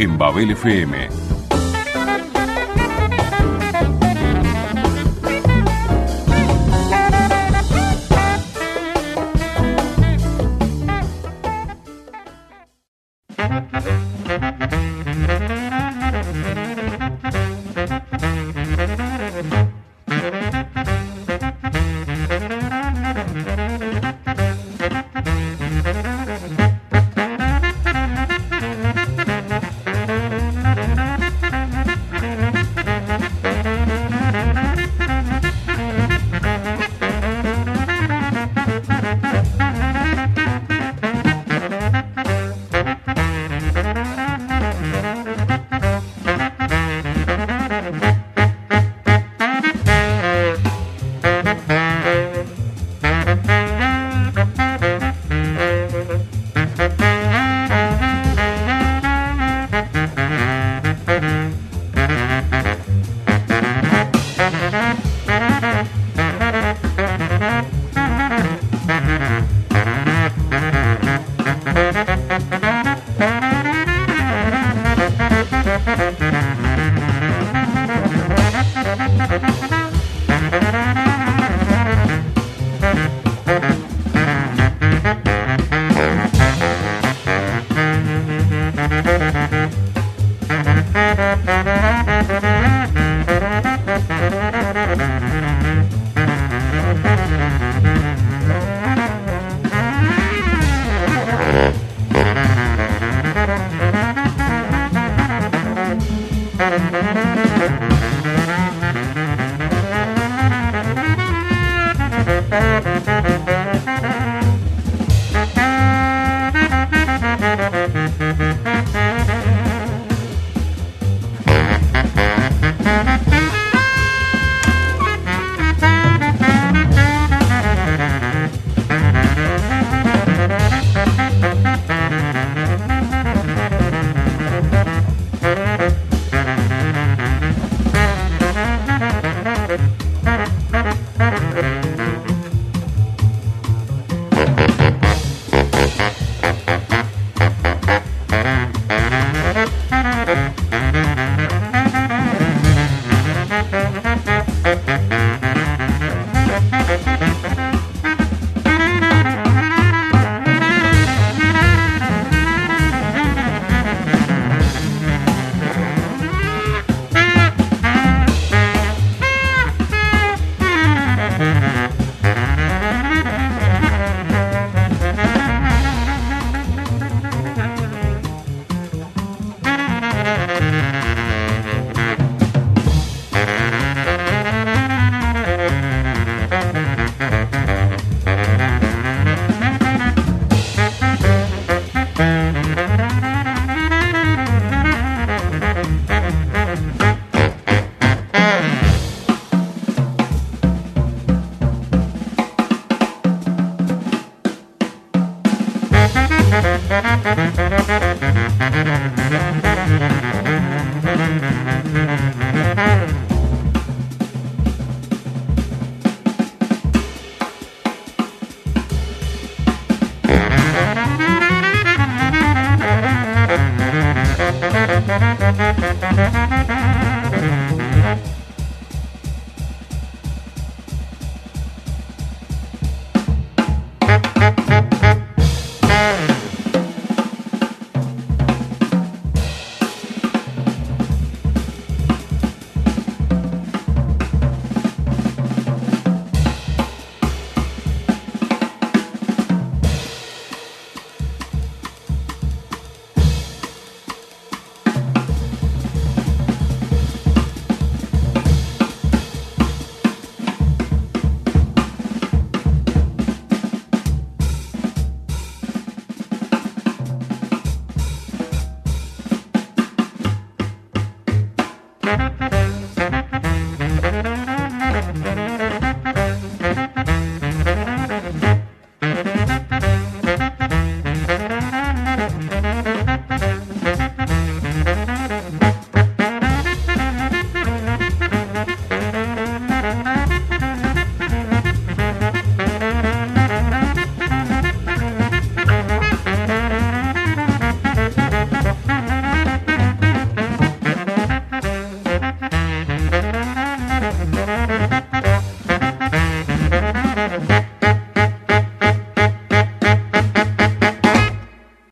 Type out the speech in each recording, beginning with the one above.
en Babel FM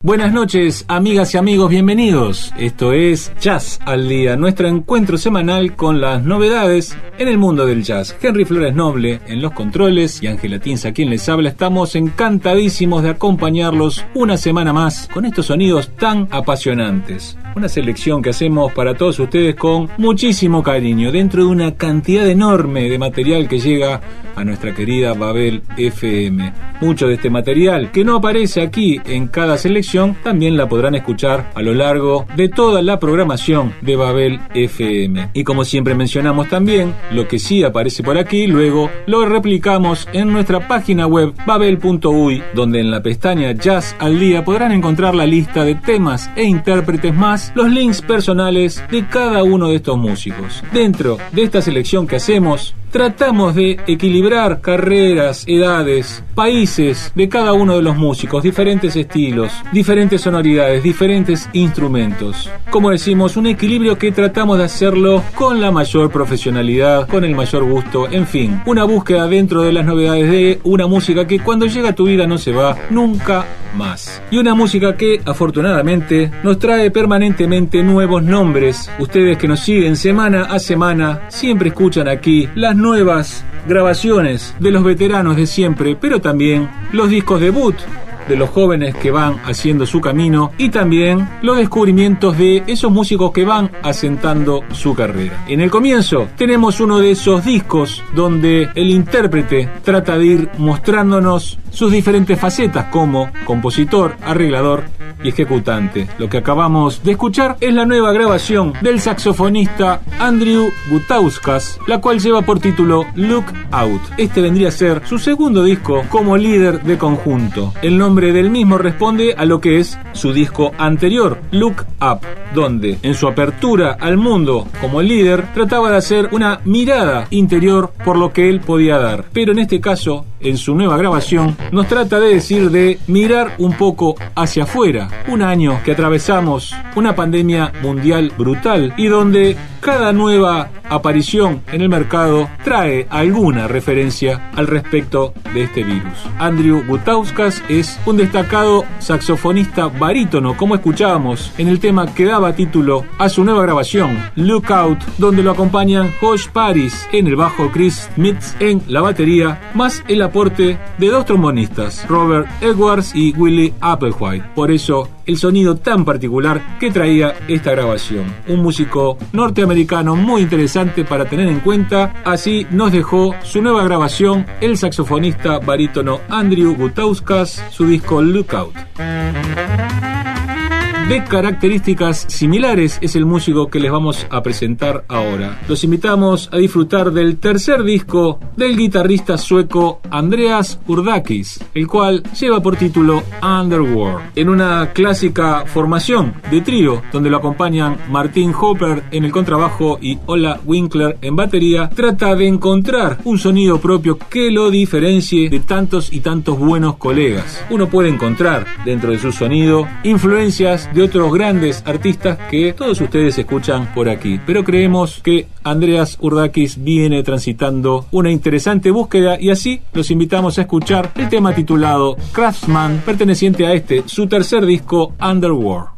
Buenas noches, amigas y amigos, bienvenidos. Esto es Jazz al Día, nuestro encuentro semanal con las novedades en el mundo del jazz. Henry Flores Noble en los controles y Ángela Tinza quien les habla. Estamos encantadísimos de acompañarlos una semana más con estos sonidos tan apasionantes. Una selección que hacemos para todos ustedes con muchísimo cariño, dentro de una cantidad enorme de material que llega a nuestra querida Babel FM. Mucho de este material que no aparece aquí en cada selección también la podrán escuchar a lo largo de toda la programación de Babel FM. Y como siempre mencionamos también, lo que sí aparece por aquí, luego lo replicamos en nuestra página web babel.uy, donde en la pestaña Jazz al Día podrán encontrar la lista de temas e intérpretes más los links personales de cada uno de estos músicos. Dentro de esta selección que hacemos, tratamos de equilibrar carreras, edades, países de cada uno de los músicos, diferentes estilos, diferentes sonoridades, diferentes instrumentos. Como decimos, un equilibrio que tratamos de hacerlo con la mayor profesionalidad, con el mayor gusto, en fin, una búsqueda dentro de las novedades de una música que cuando llega a tu vida no se va nunca más. Y una música que afortunadamente nos trae nuevos nombres. Ustedes que nos siguen semana a semana siempre escuchan aquí las nuevas grabaciones de los veteranos de siempre, pero también los discos debut de los jóvenes que van haciendo su camino y también los descubrimientos de esos músicos que van asentando su carrera. En el comienzo tenemos uno de esos discos donde el intérprete trata de ir mostrándonos sus diferentes facetas como compositor, arreglador y ejecutante. Lo que acabamos de escuchar es la nueva grabación del saxofonista Andrew Gutauskas, la cual lleva por título Look Out. Este vendría a ser su segundo disco como líder de conjunto. El nombre del mismo responde a lo que es su disco anterior, Look Up, donde en su apertura al mundo como líder trataba de hacer una mirada interior por lo que él podía dar. Pero en este caso, en su nueva grabación, nos trata de decir de mirar un poco hacia afuera. Un año que atravesamos una pandemia mundial brutal y donde cada nueva aparición en el mercado trae alguna referencia al respecto de este virus. Andrew Gutauskas es un destacado saxofonista barítono, como escuchábamos en el tema que daba título a su nueva grabación, Lookout, donde lo acompañan Josh Paris en el bajo, Chris Smith en la batería, más el aporte de dos trombonistas, Robert Edwards y Willie Applewhite. Por eso, el sonido tan particular que traía esta grabación. Un músico norteamericano muy interesante para tener en cuenta. Así nos dejó su nueva grabación el saxofonista barítono Andrew Gutauskas, su disco Lookout de características similares es el músico que les vamos a presentar ahora. Los invitamos a disfrutar del tercer disco del guitarrista sueco Andreas Urdakis, el cual lleva por título Underworld. En una clásica formación de trío donde lo acompañan Martin Hopper en el contrabajo y Ola Winkler en batería, trata de encontrar un sonido propio que lo diferencie de tantos y tantos buenos colegas. Uno puede encontrar dentro de su sonido influencias de otros grandes artistas que todos ustedes escuchan por aquí. Pero creemos que Andreas Urdakis viene transitando una interesante búsqueda y así los invitamos a escuchar el tema titulado Craftsman, perteneciente a este, su tercer disco Underworld.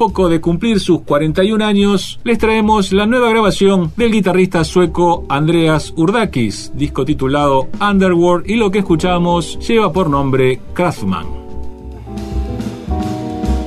Poco de cumplir sus 41 años, les traemos la nueva grabación del guitarrista sueco Andreas Urdakis, disco titulado Underworld y lo que escuchamos lleva por nombre Kraftman.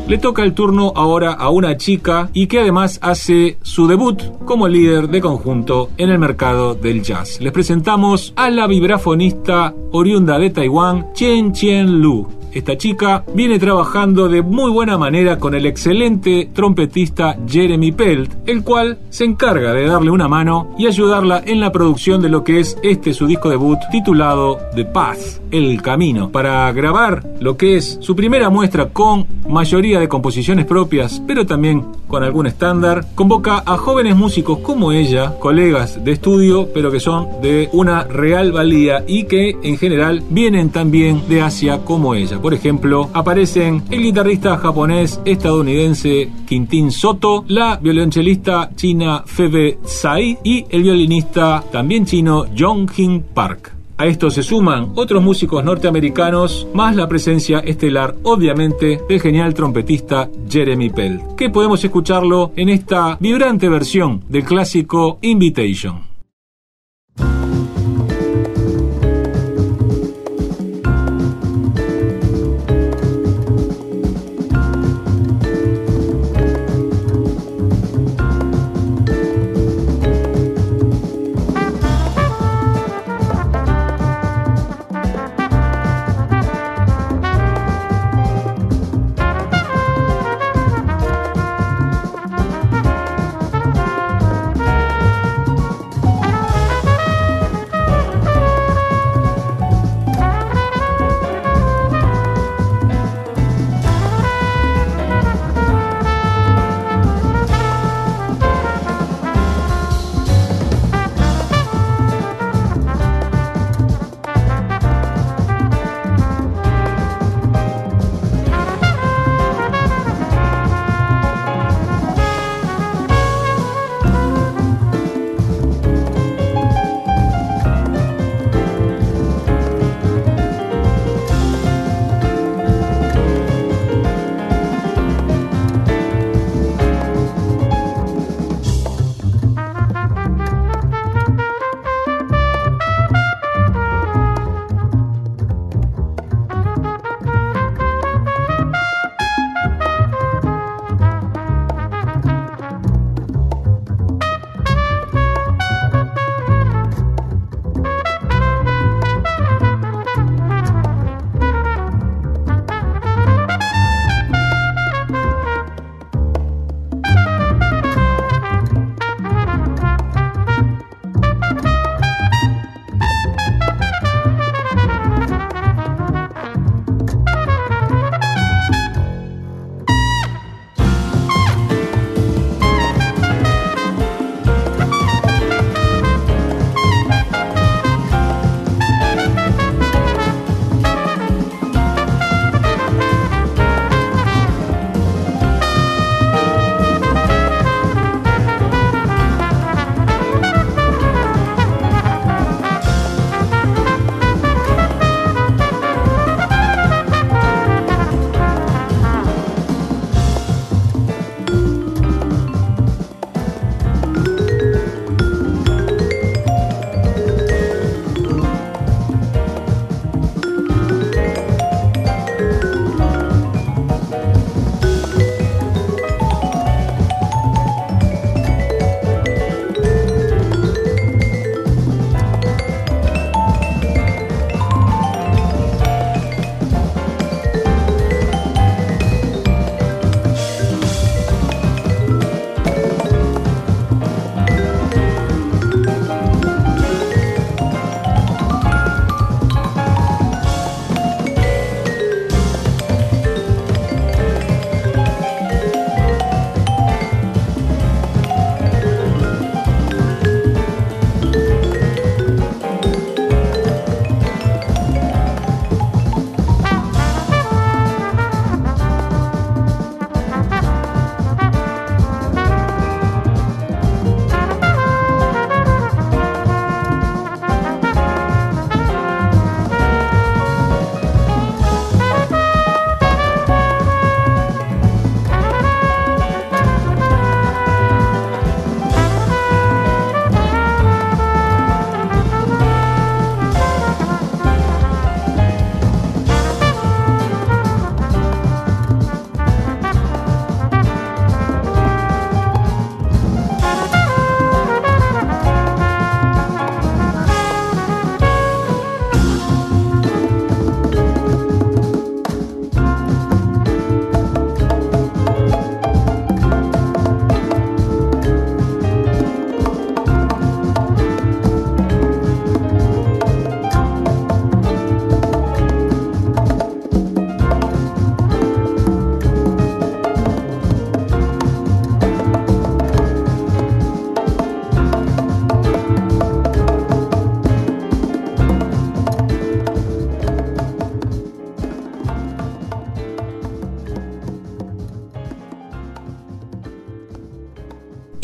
Le toca el turno ahora a una chica y que además hace su debut como líder de conjunto en el mercado del jazz. Les presentamos a la vibrafonista oriunda de Taiwán, Chen Chien Lu. Esta chica viene trabajando de muy buena manera con el excelente trompetista Jeremy Pelt, el cual se encarga de darle una mano y ayudarla en la producción de lo que es este su disco debut titulado The Path, El Camino, para grabar lo que es su primera muestra con mayoría de composiciones propias, pero también con algún estándar, convoca a jóvenes músicos como ella, colegas de estudio, pero que son de una real valía y que en general vienen también de Asia como ella. Por ejemplo, aparecen el guitarrista japonés estadounidense Quintin Soto, la violonchelista china Febe Tsai y el violinista también chino Jong-Hin Park. A esto se suman otros músicos norteamericanos, más la presencia estelar, obviamente, del genial trompetista Jeremy Pell, que podemos escucharlo en esta vibrante versión del clásico Invitation.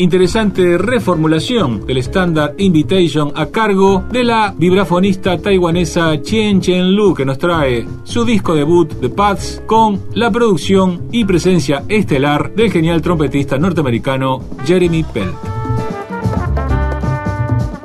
Interesante reformulación del estándar Invitation a cargo de la vibrafonista taiwanesa Chien Chen Lu que nos trae su disco debut The Paths con la producción y presencia estelar del genial trompetista norteamericano Jeremy Pelt.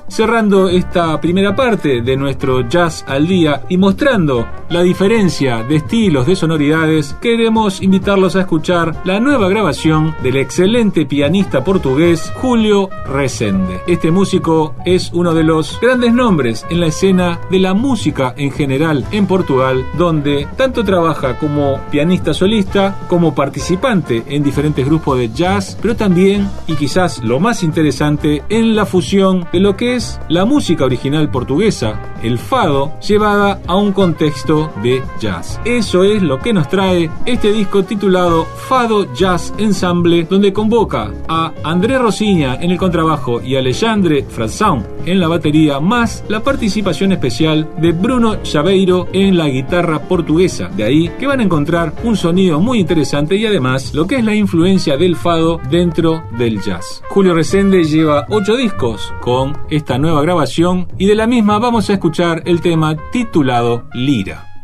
Cerrando esta primera parte de nuestro jazz al día y mostrando la diferencia de estilos, de sonoridades, queremos invitarlos a escuchar la nueva grabación del excelente pianista portugués Julio Resende. Este músico es uno de los grandes nombres en la escena de la música en general en Portugal, donde tanto trabaja como pianista solista, como participante en diferentes grupos de jazz, pero también, y quizás lo más interesante, en la fusión de lo que es la música original portuguesa, el fado, llevada a un contexto de jazz. Eso es lo que nos trae este disco titulado Fado Jazz Ensemble, donde convoca a André Rosiña en el contrabajo y Alexandre Frazão en la batería, más la participación especial de Bruno Chaveiro en la guitarra portuguesa. De ahí que van a encontrar un sonido muy interesante y además lo que es la influencia del fado dentro del jazz. Julio Resende lleva ocho discos con esta nueva grabación y de la misma vamos a escuchar el tema titulado Lira.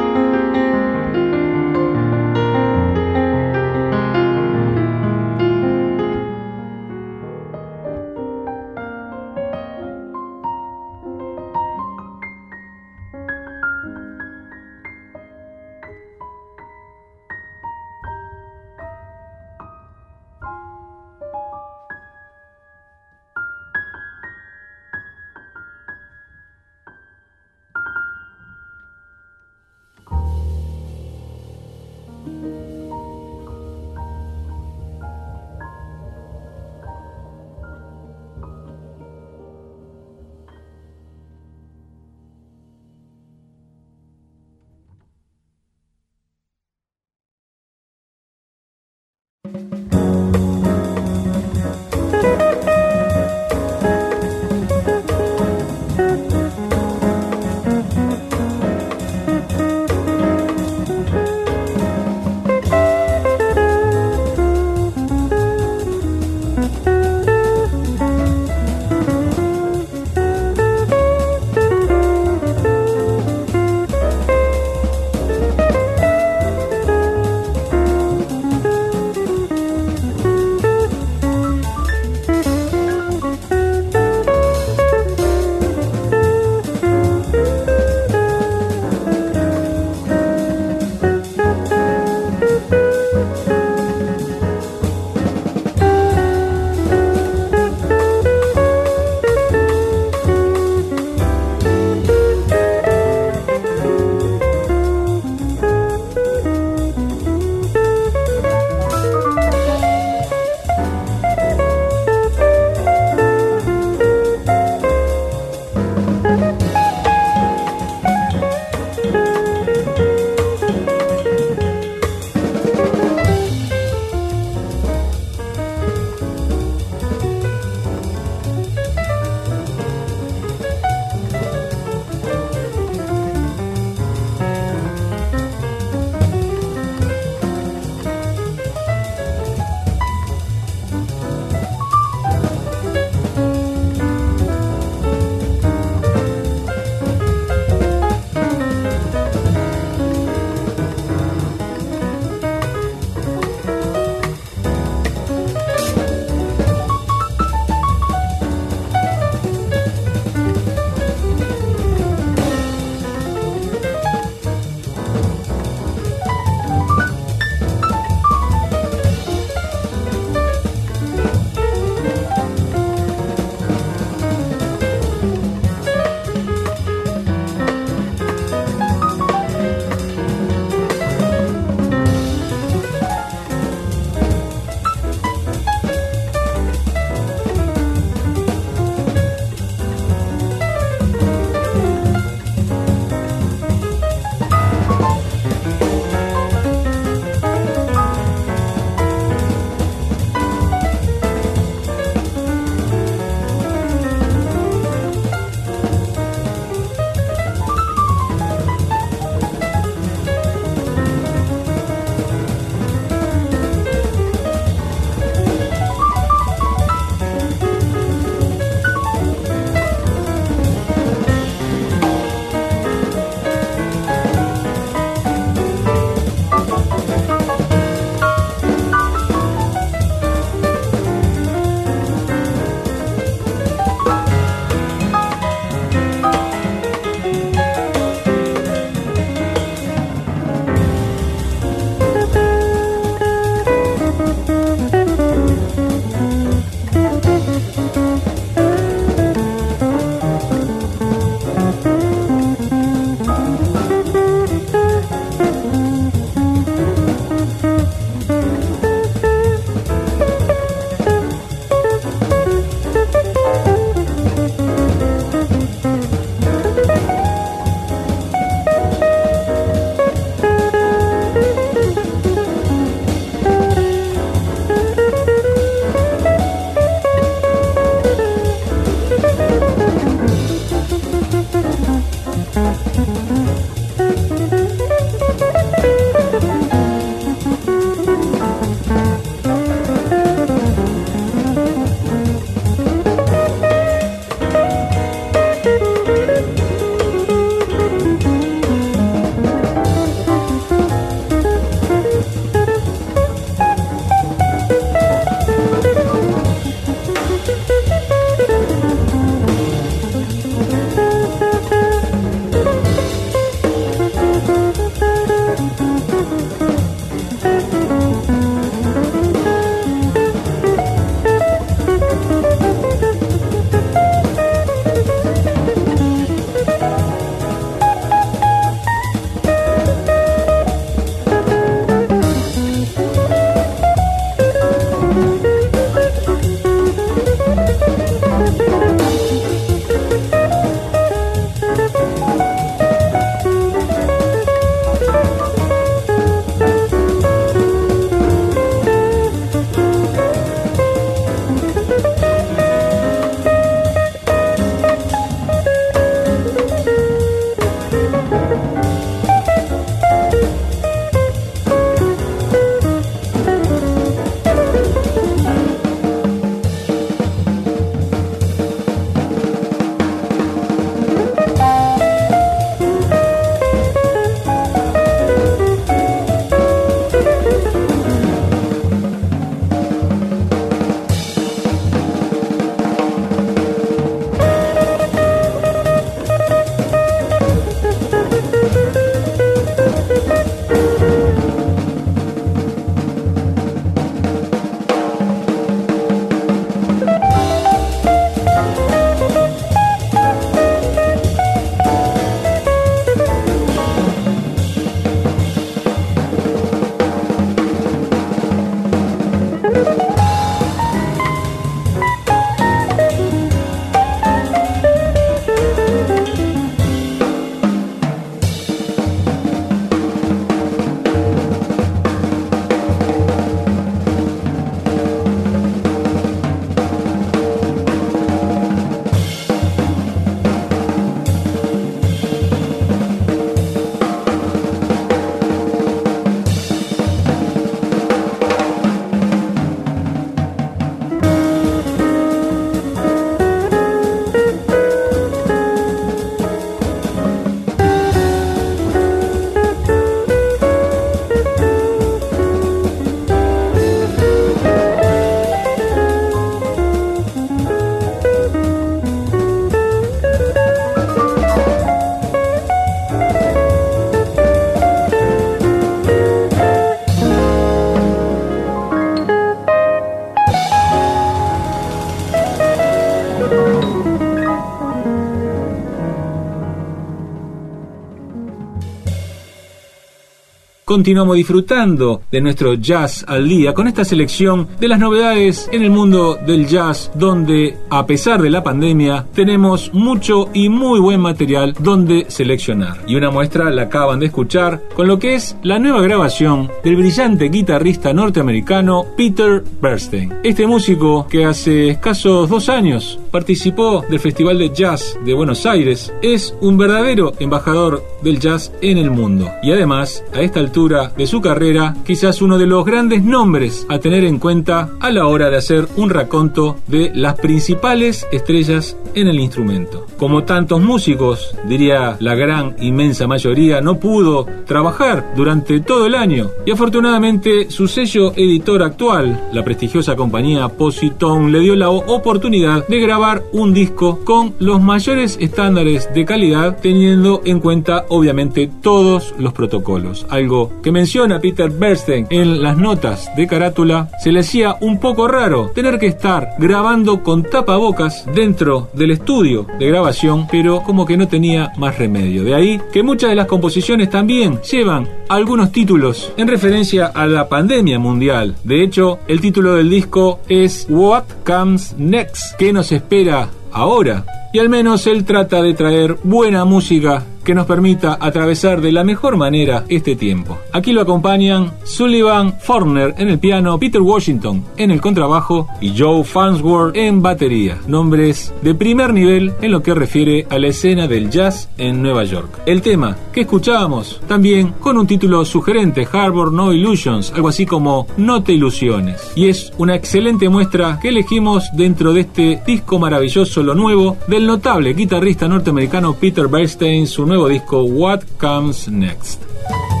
Continuamos disfrutando de nuestro jazz al día con esta selección de las novedades en el mundo del jazz, donde a pesar de la pandemia tenemos mucho y muy buen material donde seleccionar. Y una muestra la acaban de escuchar con lo que es la nueva grabación del brillante guitarrista norteamericano Peter Bernstein. Este músico que hace escasos dos años participó del Festival de Jazz de Buenos Aires es un verdadero embajador del jazz en el mundo. Y además, a esta altura de su carrera, quizás uno de los grandes nombres a tener en cuenta a la hora de hacer un raconto de las principales estrellas en el instrumento. Como tantos músicos, diría la gran inmensa mayoría, no pudo trabajar durante todo el año y afortunadamente su sello editor actual, la prestigiosa compañía Positone, le dio la oportunidad de grabar un disco con los mayores estándares de calidad teniendo en cuenta obviamente todos los protocolos. Algo que menciona Peter Bernstein en las notas de carátula, se le hacía un poco raro tener que estar grabando con tapabocas dentro del estudio de grabación, pero como que no tenía más remedio. De ahí que muchas de las composiciones también llevan algunos títulos en referencia a la pandemia mundial. De hecho, el título del disco es What Comes Next, ¿qué nos espera ahora? Y al menos él trata de traer buena música que nos permita atravesar de la mejor manera este tiempo. Aquí lo acompañan Sullivan Forner en el piano, Peter Washington en el contrabajo y Joe Farnsworth en batería. Nombres de primer nivel en lo que refiere a la escena del jazz en Nueva York. El tema que escuchábamos también con un título sugerente, Harbor No Illusions, algo así como No te ilusiones. Y es una excelente muestra que elegimos dentro de este disco maravilloso, lo nuevo, del notable guitarrista norteamericano Peter Bernstein, su nuevo disco What Comes Next.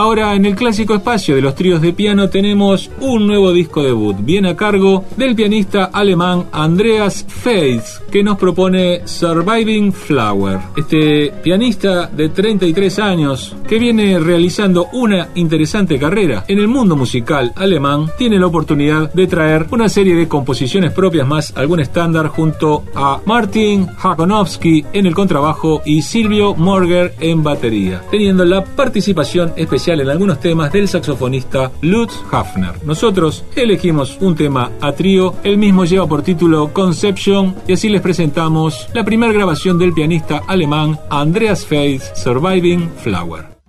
Ahora en el clásico espacio de los tríos de piano tenemos un nuevo disco debut, bien a cargo del pianista alemán Andreas Feitz, que nos propone Surviving Flower. Este pianista de 33 años que viene realizando una interesante carrera en el mundo musical alemán, tiene la oportunidad de traer una serie de composiciones propias más algún estándar junto a Martin Hakonowski en el contrabajo y Silvio Morger en batería, teniendo la participación especial en algunos temas del saxofonista Lutz Hafner. Nosotros elegimos un tema a trío, el mismo lleva por título Conception y así les presentamos la primera grabación del pianista alemán Andreas Feith, Surviving Flower.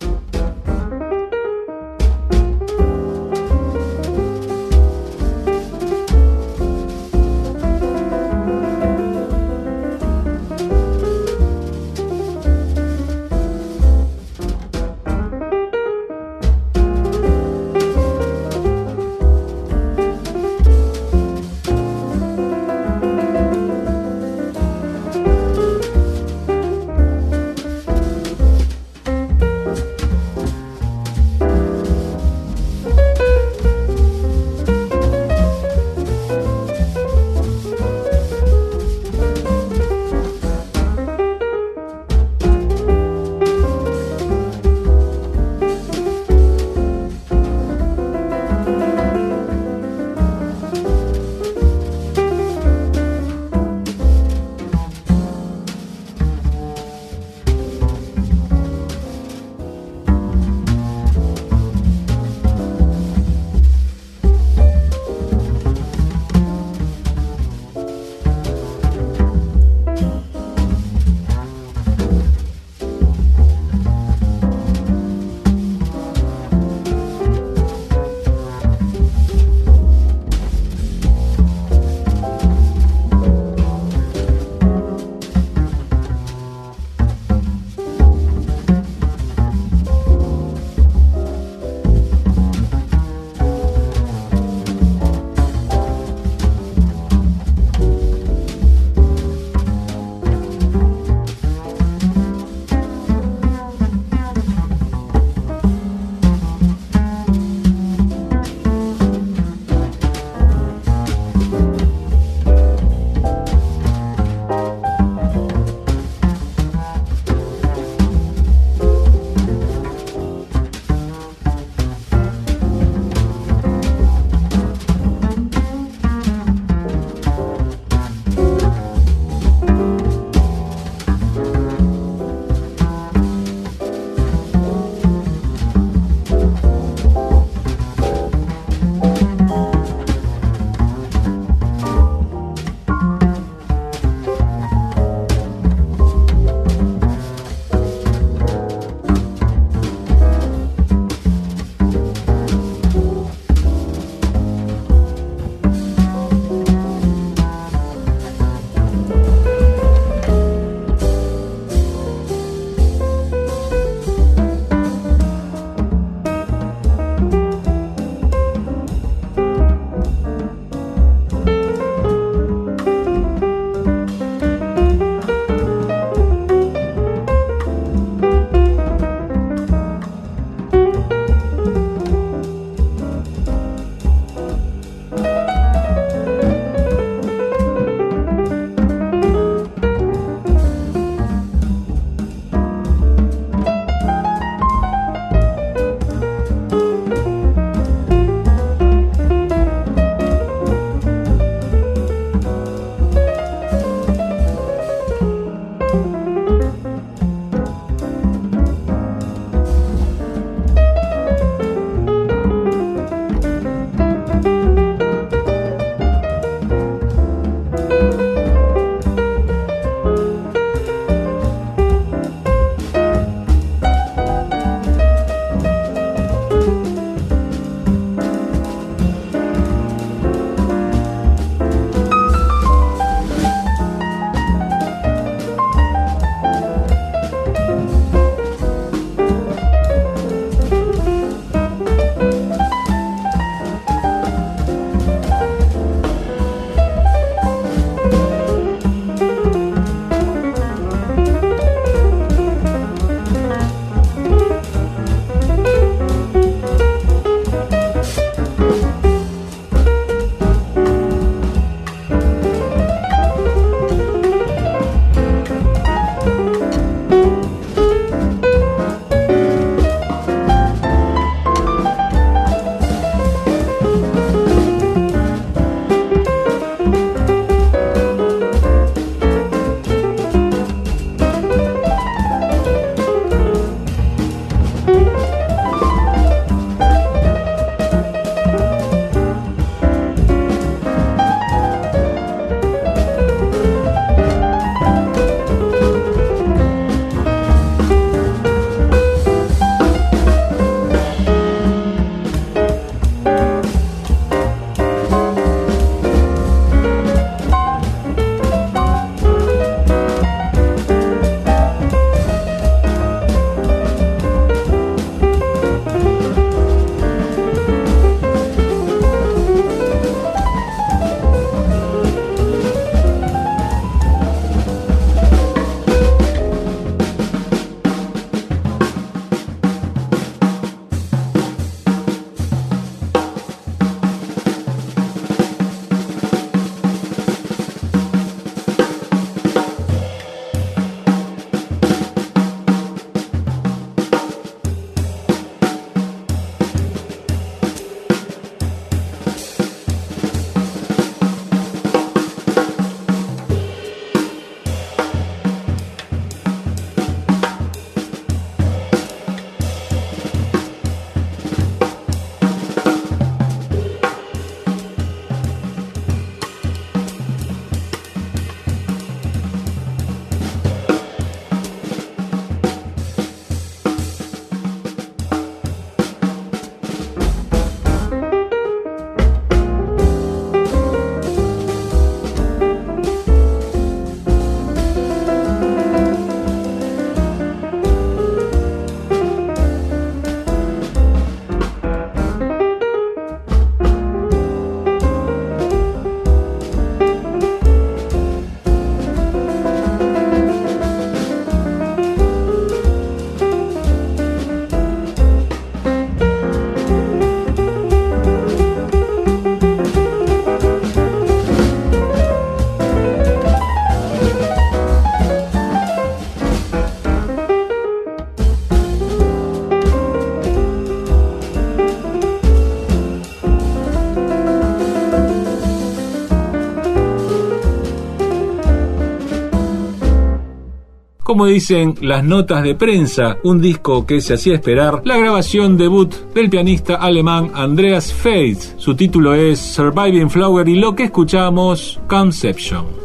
Como dicen las notas de prensa, un disco que se hacía esperar, la grabación debut del pianista alemán Andreas Feitz. Su título es Surviving Flower y lo que escuchamos, Conception.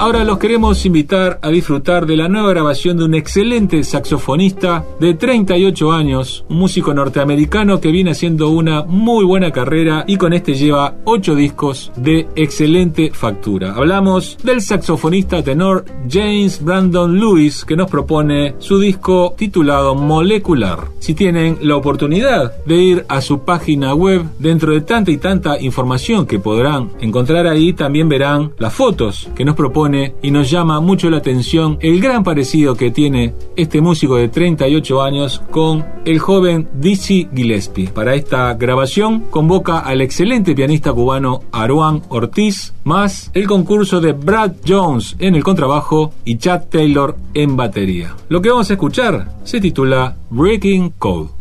Ahora los queremos invitar a disfrutar de la nueva grabación de un excelente saxofonista de 38 años, un músico norteamericano que viene haciendo una muy buena carrera y con este lleva 8 discos de excelente factura. Hablamos del saxofonista tenor James Brandon Lewis que nos propone su disco titulado Molecular. Si tienen la oportunidad de ir a su página web, dentro de tanta y tanta información que podrán encontrar ahí, también verán las fotos que nos propone y nos llama mucho la atención el gran parecido que tiene este músico de 38 años con el joven Dizzy Gillespie. Para esta grabación convoca al excelente pianista cubano Aruan Ortiz, más el concurso de Brad Jones en el contrabajo y Chad Taylor en batería. Lo que vamos a escuchar se titula Breaking Code.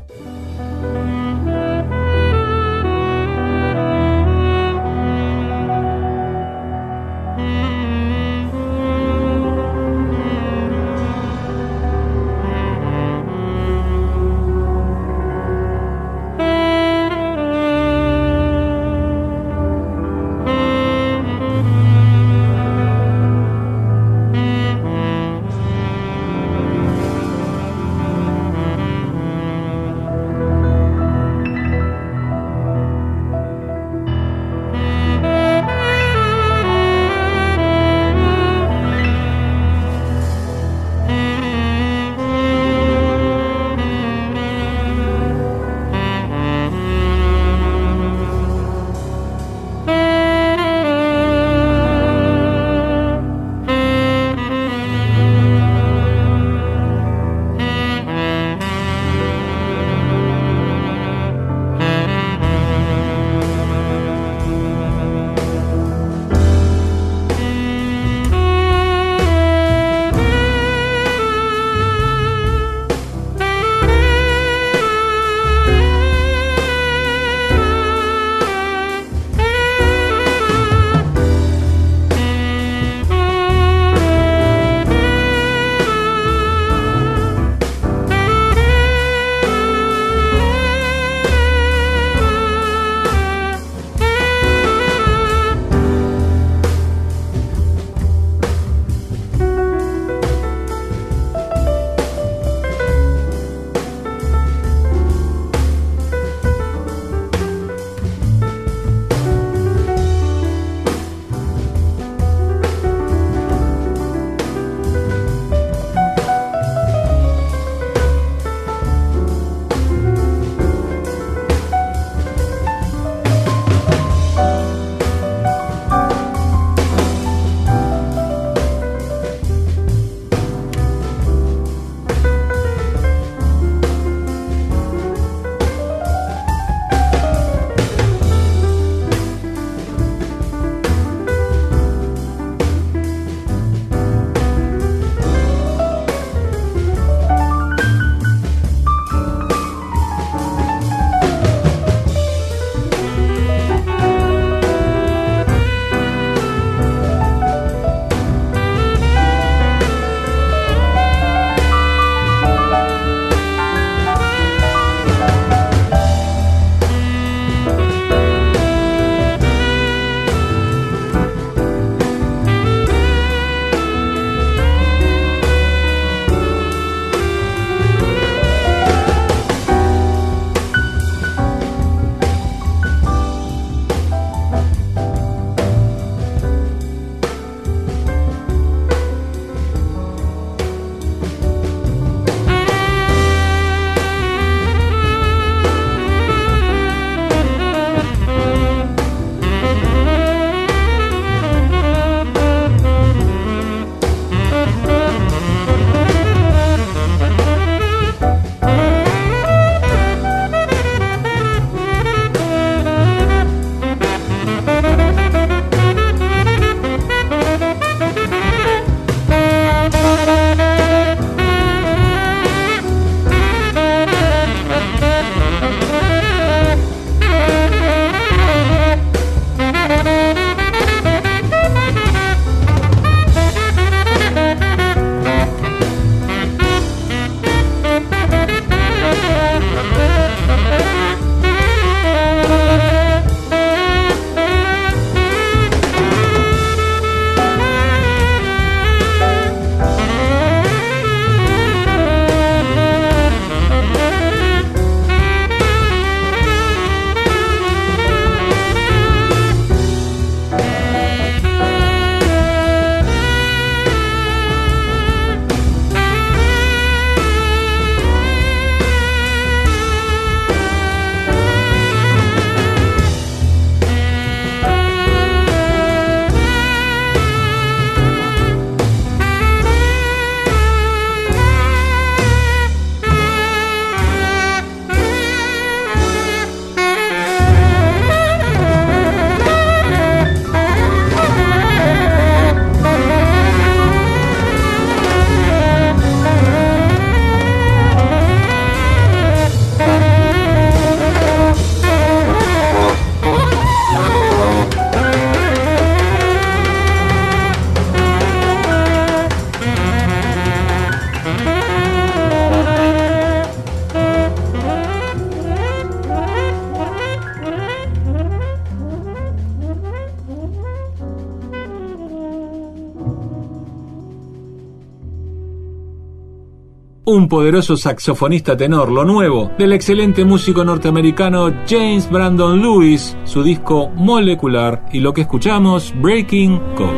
Saxofonista tenor, lo nuevo del excelente músico norteamericano James Brandon Lewis, su disco Molecular y lo que escuchamos, Breaking Code.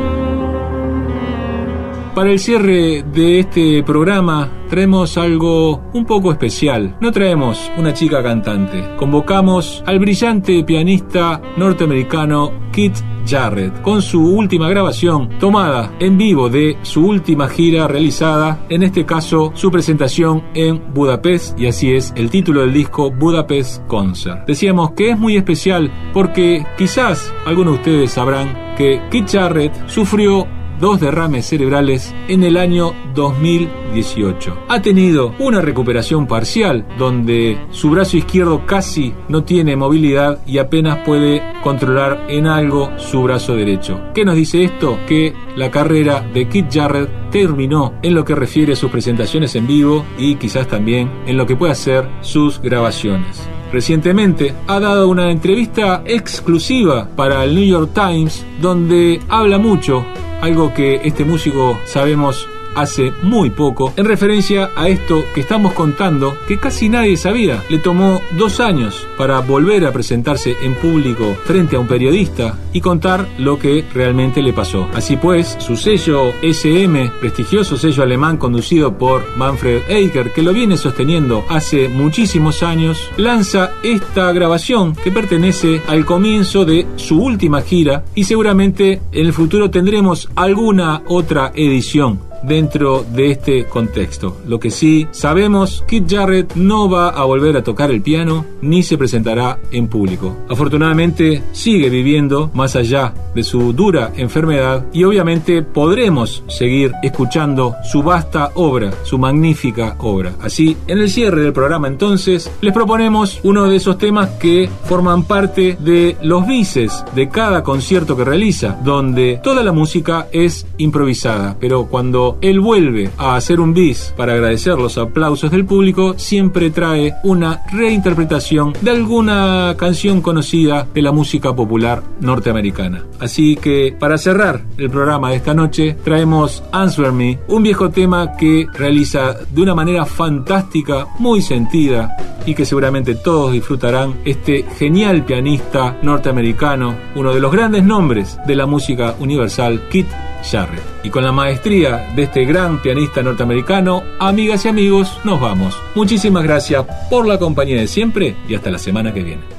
Para el cierre de este programa traemos algo un poco especial. No traemos una chica cantante. Convocamos al brillante pianista norteamericano Kit Jarrett con su última grabación tomada en vivo de su última gira realizada, en este caso su presentación en Budapest y así es el título del disco Budapest Concert. Decíamos que es muy especial porque quizás algunos de ustedes sabrán que Kit Jarrett sufrió dos derrames cerebrales en el año 2018. Ha tenido una recuperación parcial donde su brazo izquierdo casi no tiene movilidad y apenas puede controlar en algo su brazo derecho. ¿Qué nos dice esto? Que la carrera de Kit Jarrett terminó en lo que refiere a sus presentaciones en vivo y quizás también en lo que puede hacer sus grabaciones. Recientemente ha dado una entrevista exclusiva para el New York Times donde habla mucho algo que este músico sabemos hace muy poco, en referencia a esto que estamos contando, que casi nadie sabía. Le tomó dos años para volver a presentarse en público frente a un periodista y contar lo que realmente le pasó. Así pues, su sello SM, prestigioso sello alemán conducido por Manfred Eicher, que lo viene sosteniendo hace muchísimos años, lanza esta grabación que pertenece al comienzo de su última gira y seguramente en el futuro tendremos alguna otra edición dentro de este contexto. Lo que sí sabemos, Kit Jarrett no va a volver a tocar el piano ni se presentará en público. Afortunadamente sigue viviendo más allá de su dura enfermedad y obviamente podremos seguir escuchando su vasta obra, su magnífica obra. Así, en el cierre del programa entonces, les proponemos uno de esos temas que forman parte de los bices de cada concierto que realiza, donde toda la música es improvisada, pero él vuelve a hacer un bis para agradecer los aplausos del público, siempre trae una reinterpretación de alguna canción conocida de la música popular norteamericana. Así que para cerrar el programa de esta noche, traemos Answer Me, un viejo tema que realiza de una manera fantástica, muy sentida y que seguramente todos disfrutarán este genial pianista norteamericano, uno de los grandes nombres de la música universal, Kit Y con la maestría de este gran pianista norteamericano, amigas y amigos, nos vamos. Muchísimas gracias por la compañía de siempre y hasta la semana que viene.